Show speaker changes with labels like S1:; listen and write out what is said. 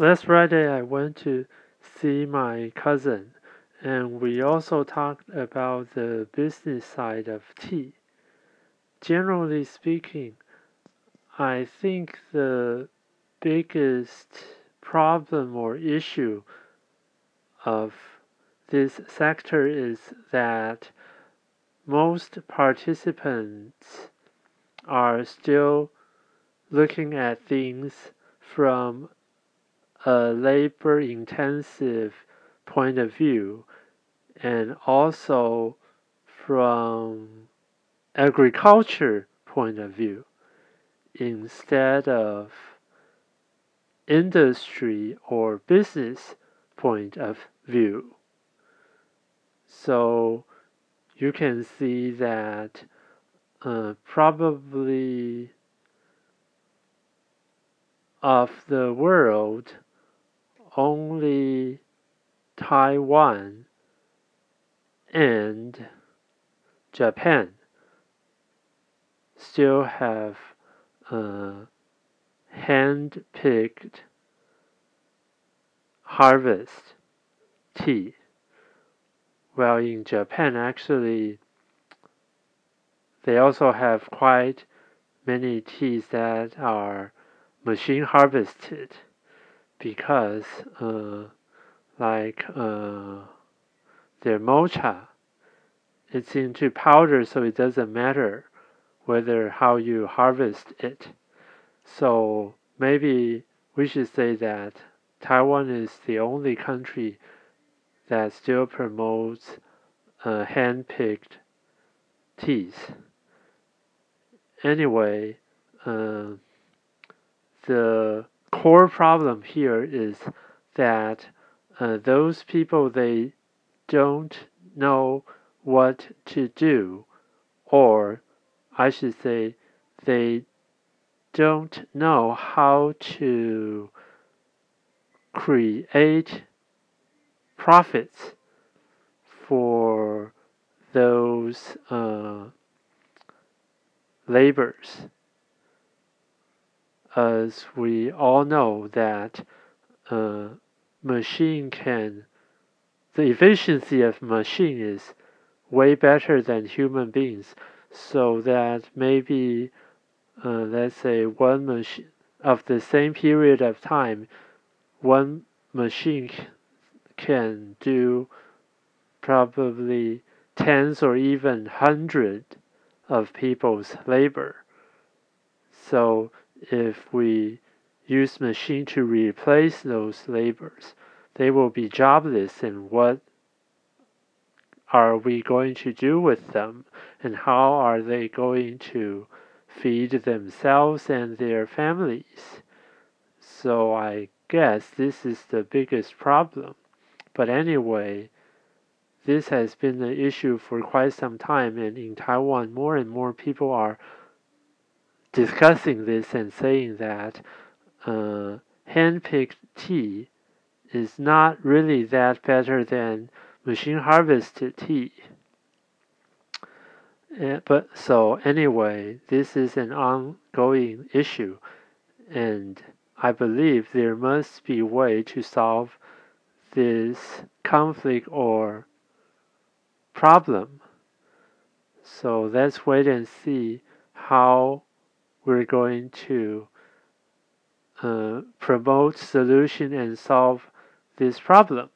S1: last Friday I went to see my cousin, and we also talked about the business side of tea. Generally speaking, I think the biggest problem or issue of this sector is that most participants are still looking at things from a labor intensive point of view and also from agriculture point of view instead of industry or business point of view. So you can see that uh, probably of the world, only Taiwan and Japan still have uh, hand picked harvest tea. Well, in Japan, actually, they also have quite many teas that are machine harvested because, uh, like, uh, their matcha, it's into powder, so it doesn't matter whether how you harvest it. So maybe we should say that Taiwan is the only country that still promotes uh, hand-picked teas. Anyway, uh, the core problem here is that uh, those people they don't know what to do, or I should say, they don't know how to create profits for those uh, labors. As we all know that uh, machine can, the efficiency of machine is way better than human beings. So that maybe, uh, let's say one machine of the same period of time, one machine can do probably tens or even hundred of people's labor. So if we use machine to replace those labors, they will be jobless and what are we going to do with them and how are they going to feed themselves and their families? So I guess this is the biggest problem. But anyway, this has been an issue for quite some time, and in Taiwan, more and more people are discussing this and saying that uh, hand-picked tea is not really that better than machine harvested tea. Uh, but so anyway, this is an ongoing issue, and I believe there must be a way to solve this conflict or problem. So let's wait and see how we're going to uh, promote solution and solve this problem.